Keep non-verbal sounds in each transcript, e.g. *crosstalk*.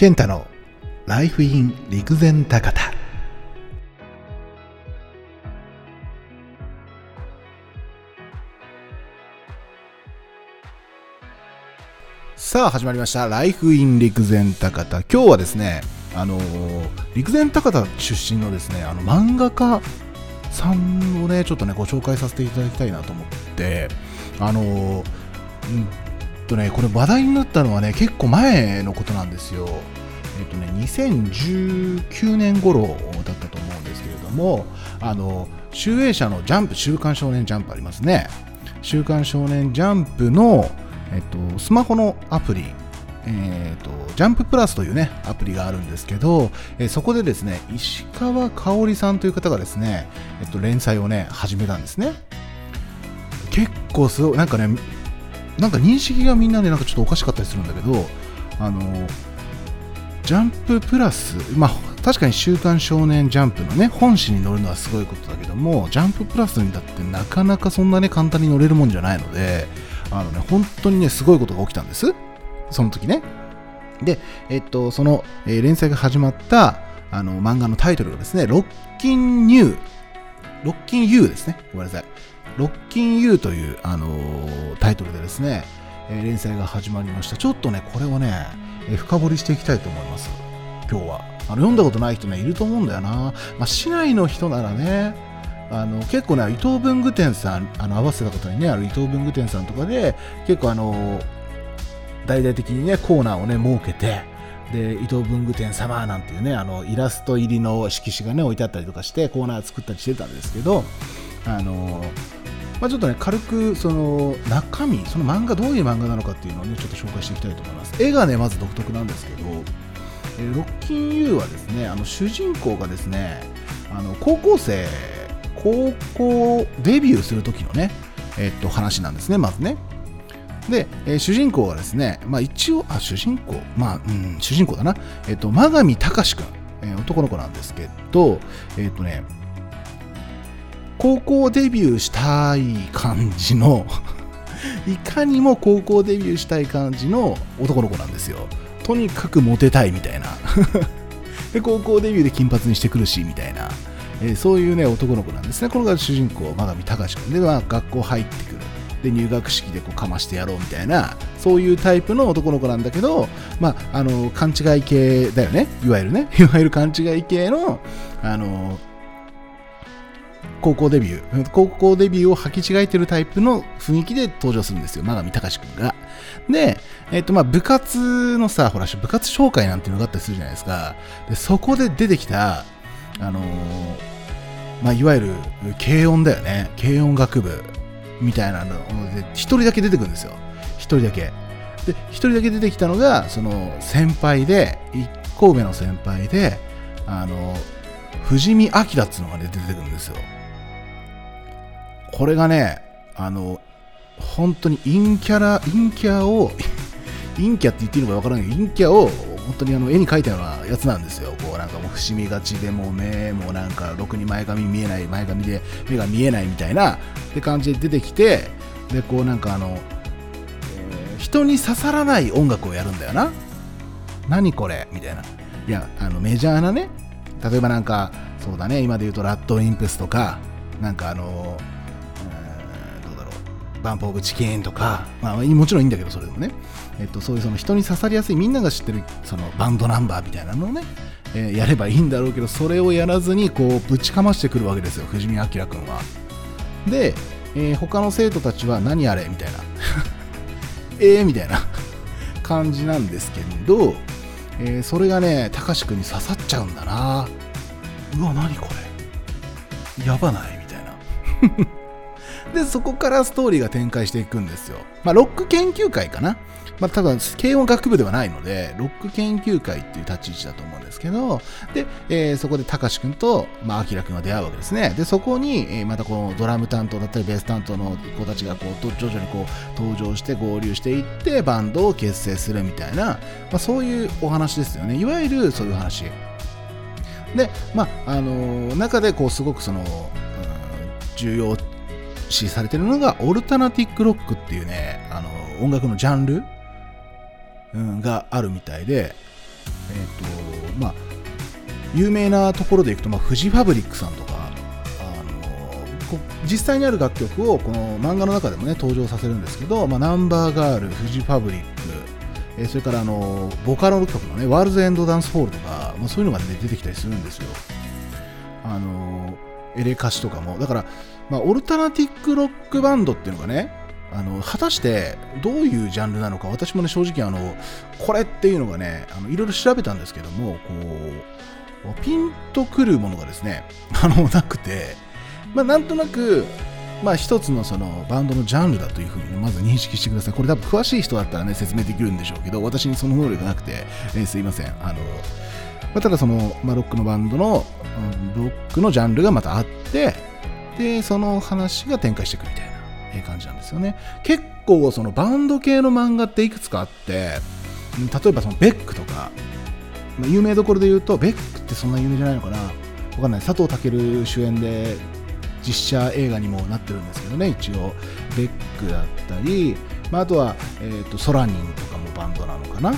健太のライフイン陸前高田。さあ始まりました。ライフイン陸前高田。今日はですねあのー陸前高田出身のですねあの漫画家さんをねちょっとねご紹介させていただきたいなと思ってあのーうんとねこれ話題になったのはね結構前のことなんですよ。えっとね2019年頃だったと思うんですけれどもあの集英社のジャンプ週刊少年ジャンプありますね。週刊少年ジャンプの、えっと、スマホのアプリえーと、ジャンププラスというねアプリがあるんですけど、えそこでですね石川香織さんという方がですね、えっと、連載をね始めたんですね。結構すごいなんかねなんか認識がみんなでなんかちょっとおかしかったりするんだけどあのジャンププラスまあ確かに「週刊少年ジャンプ」のね本誌に載るのはすごいことだけどもジャンププラスにだってなかなかそんなね簡単に乗れるもんじゃないのであのね本当にねすごいことが起きたんですその時ね。で、えっと、その、えー連載が始まったあの漫画のタイトルがですね、ロッキンニュー、ロッキン U ですね。ごめんなさい。ロッキン U という、あのータイトルでですね、えー連載が始まりました。ちょっとね、これをね、深掘りしていきたいと思います。今日は。あの読んだことない人ね、いると思うんだよな。まあ、市内の人ならね、あの結構ね、伊藤文具店さん、あの合わせた方にね、ある伊藤文具店さんとかで、結構あの大々的にねコーナーをね設けてで伊藤文具店様なんていうねあのイラスト入りの色紙がね置いてあったりとかしてコーナー作ったりしてたんですけどあのまあ、ちょっとね軽くその中身その漫画どういう漫画なのかっていうのをねちょっと紹介していきたいと思います。絵がねまず独特なんですけどえーロッキン U はですねあの主人公がですねあの高校生高校デビューする時のねえっと話なんですねまずね。で、えー主人公はですね、まあ一応、あ、主人公、まあ、うん、主人公だな、えっ、と、真上隆君、えー男の子なんですけど、えっ、とね、高校デビューしたい感じの、*laughs* いかにも高校デビューしたい感じの男の子なんですよ。とにかくモテたいみたいな。*laughs* で、高校デビューで金髪にしてくるし、みたいな。えーそういうね、男の子なんですね。これが主人公、真上隆君で、まあ、学校入ってくる。で入学式でこうかましてやろうみたいなそういうタイプの男の子なんだけど、まあ、あの勘違い系だよねいわゆるね *laughs* いわゆる勘違い系のあの高校デビュー高校デビューを履き違えてるタイプの雰囲気で登場するんですよ真上隆君が。で、えっとまあ、部活のさほら部活紹介なんていうのがあったりするじゃないですか。でそこで出てきたあのまあ、いわゆる軽音だよね。軽音楽部みたいなので一人だけ出てくるんですよ。一人だけ。で一人だけ出てきたのがその先輩で一個上の先輩であの藤見明っつうのが、ね、出てくるんですよ。これがねあの本当に陰キャラ陰キャを *laughs* 陰キャって言っていいのか分からないけど陰キャを本当にあの絵に描いたようなやつなんですよ。こうなんかもう伏みがちでもう目もうなんかろくに前髪見えない前髪で目が見えないみたいなって感じで出てきてでこうなんかあの、人に刺さらない音楽をやるんだよな。何これ？みたいな。いやあのメジャーなね例えばなんかそうだね今で言うとラッドウィンプスとかなんかあのーバンプオブチキンとか、まあ、もちろんいいんだけどそれでもね、えっと、そういうその人に刺さりやすいみんなが知ってるそのバンドナンバーみたいなのをね、えーやればいいんだろうけどそれをやらずにこうぶちかましてくるわけですよ藤見明君はで、えー他の生徒たちは何あれみたいな *laughs* えーみたいな感じなんですけど、えーそれがね、たかしくんに刺さっちゃうんだな。うわ、何これ。やばない？みたいな。で、そこからストーリーが展開していくんですよ。まあ、ロック研究会かな。まあ、ただ、軽音楽部ではないので、ロック研究会っていう立ち位置だと思うんですけど、で、えーそこでたかしくんと、まあ、あきらくんが出会うわけですね。で、そこに、えーまたこのドラム担当だったり、ベース担当の子たちがこう、徐々にこう、登場して合流していって、バンドを結成するみたいな、まあ、そういうお話ですよね。いわゆるそういう話。で、まあ、あのー中でこう、すごくその、うん重要視されてるのが、オルタナティックロックっていうね、あの音楽のジャンル、うん、があるみたいで、えっ、とまあ有名なところでいくと、まあ、フジファブリックさんとかあの実際にある楽曲をこの漫画の中でもね登場させるんですけど、まあ、ナンバーガール、フジファブリック、えー、それからあのボカロの曲のねワールズエンドダンスホールとか、まあ、そういうのが、ね、出てきたりするんですよ。あのエレカシとかもだから、まあ、オルタナティックロックバンドっていうのがねあの果たしてどういうジャンルなのか私もね正直あのこれっていうのがねあのいろいろ調べたんですけどもこうピンとくるものがですね *laughs* あのなくてまあ、なんとなく、まあ、一つのそのバンドのジャンルだというふうにまず認識してください。これ多分詳しい人だったらね、説明できるんでしょうけど、私にその能力なくて、えー、すいません。あの、まあ、ただその、まあ、ロックのバンドの、ロックのジャンルがまたあって、で、その話が展開していくみたいな、え、感じなんですよね。結構そのバンド系の漫画っていくつかあって、例えばそのベックとか、有名どころで言うと、ベックってそんな有名じゃないのかなわかんない。佐藤健主演で実写映画にもなってるんですけどね一応ベックだったり、まあ、あとは、えーと、ソラニンとかもバンドなのかな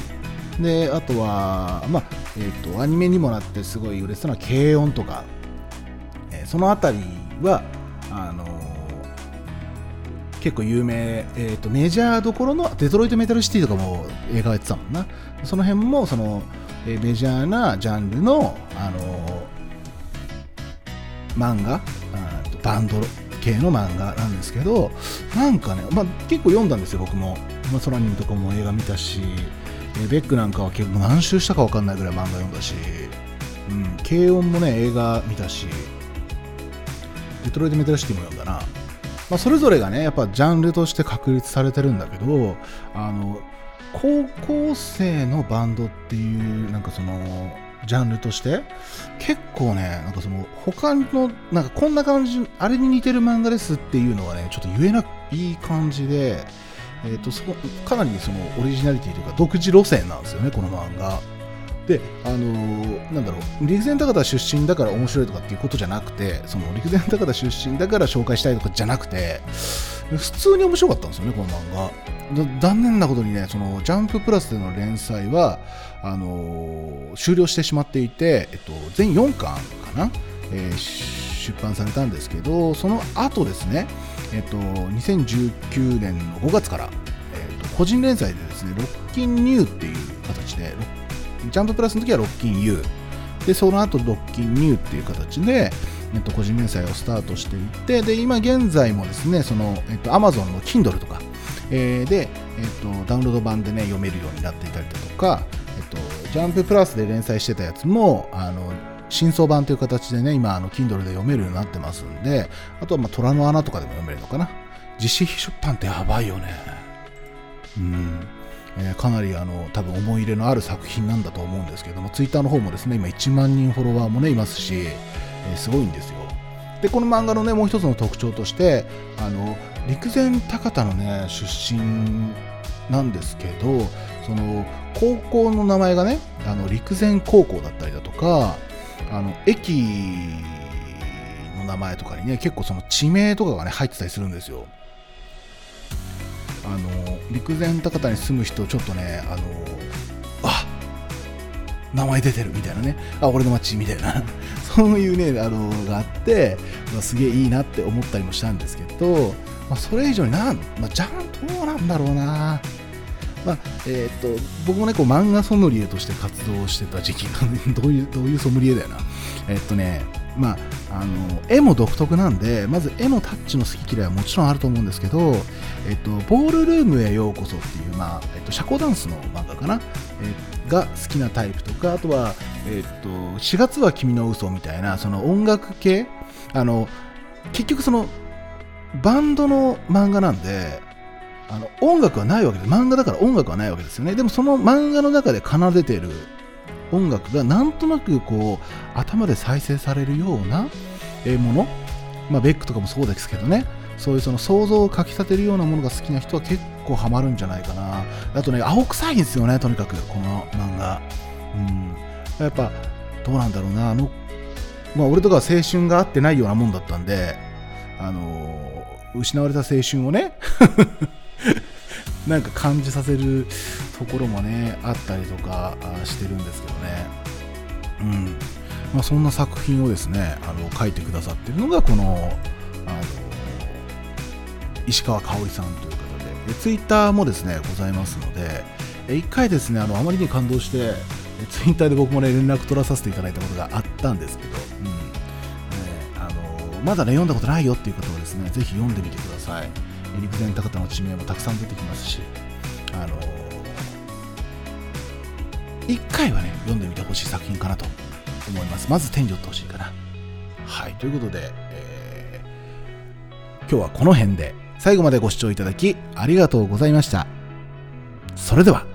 であとは、まあえーと、アニメにもなってすごい売れてたのは軽音とか、えー、その辺りはあのー、結構有名、えーと、メジャーどころのデトロイト・メタルシティとかも映画やってたもんな。その辺もその、えー、メジャーなジャンルの、あのー、漫画バンド系の漫画なんですけどなんかね、まあ、結構読んだんですよ僕も、まあ、ソラニンとかも映画見たし。えベックなんかは結構何周したか分かんないぐらい漫画読んだし、うん、軽音もね映画見たしデトロイト・メタルシティも読んだな、まあ、それぞれがねやっぱジャンルとして確立されてるんだけどあの高校生のバンドっていうなんかそのジャンルとして結構ねなんかその他のなんかこんな感じあれに似てる漫画ですっていうのはねちょっと言えない感じで、えーと、そこかなりそのオリジナリティというか独自路線なんですよねこの漫画。であのー、なんだろう陸前高田出身だから面白いとかっていうことじゃなくてその陸前高田出身だから紹介したいとかじゃなくて普通に面白かったんですよねこの漫画。残念なことにねそのジャンププラスでの連載はあのー、終了してしまっていて、えっと、全4巻かな、えー、出版されたんですけど、その後ですね、えっと、2019年の5月から、えっと、個人連載でですね、ロッキンニューっていう形で、ジャンププラスの時はロッキン U、で、その後ロッキンニューっていう形で、えっと、個人連載をスタートしていって、で、今現在もですね、その、えっと、Amazon の Kindle とか、えー、で、えっと、ダウンロード版でね、読めるようになっていたりだとか、と、ジャンププラスで連載してたやつも、あの、新装版という形でね、今、あの、Kindle で読めるようになってますんで、あとは、まあ、虎の穴とかでも読めるのかな。実費出版ってやばいよね。うん。えー、かなりあの多分思い入れのある作品なんだと思うんですけども、ツイッターの方もですね、今1万人フォロワーもね、いますし、えー、すごいんですよ。で、この漫画のね、もう一つの特徴として、あの、陸前高田のね、出身なんですけど、その高校の名前がねあの陸前高校だったりだとかあの駅の名前とかにね結構その地名とかがね入ってたりするんですよ。あの陸前高田に住む人ちょっとねあのあ名前出てるみたいなね。あ俺の町みたいな。*laughs* そういうねあのがあって、まあ、すげえいいなって思ったりもしたんですけど、まあ、それ以上になん、まあ、じゃあどうなんだろうな。まあえーと、僕もねこう漫画ソムリエとして活動してた時期が、ね、*laughs* どういうどういうソムリエだよな。えっ、とねまあ、あの絵も独特なんでまず絵のタッチの好き嫌いはもちろんあると思うんですけど、えっと、ボールルームへようこそっていう、まあえっと、社交ダンスの漫画かな、えが好きなタイプとかあとは、えっと、4月は君の嘘みたいなその音楽系。あの結局そのバンドの漫画なんであの音楽はないわけで漫画だから音楽はないわけですよね。でもその漫画の中で奏でている音楽がなんとなくこう頭で再生されるようなもの、まあ、ベックとかもそうですけどね。そういうその想像をかきたてるようなものが好きな人は結構ハマるんじゃないかな。あとね青臭いんですよねとにかくこの漫画。うん。やっぱどうなんだろうな。あのまあ俺とかは青春があってないようなもんだったんであの失われた青春をね *laughs* なんか感じさせるところもねあったりとかしてるんですけどね。うん。まあ、そんな作品をですねあの書いてくださってるのがこのあの石川香織さんという方で。でツイッターもですねございますので一回ですねあのあまりに感動してツイッターで僕もね連絡取らさせていただいたことがあったんですけど、うん。ね、あのまだね読んだことないよっていう方はですねぜひ読んでみてください。陸前高田の地名もたくさん出てきますしあの一回はね読んでみてほしい作品かなと思います。まず天に取ってほしいかな。はい、ということで、えー、今日はこの辺で最後までご視聴いただきありがとうございました。それでは。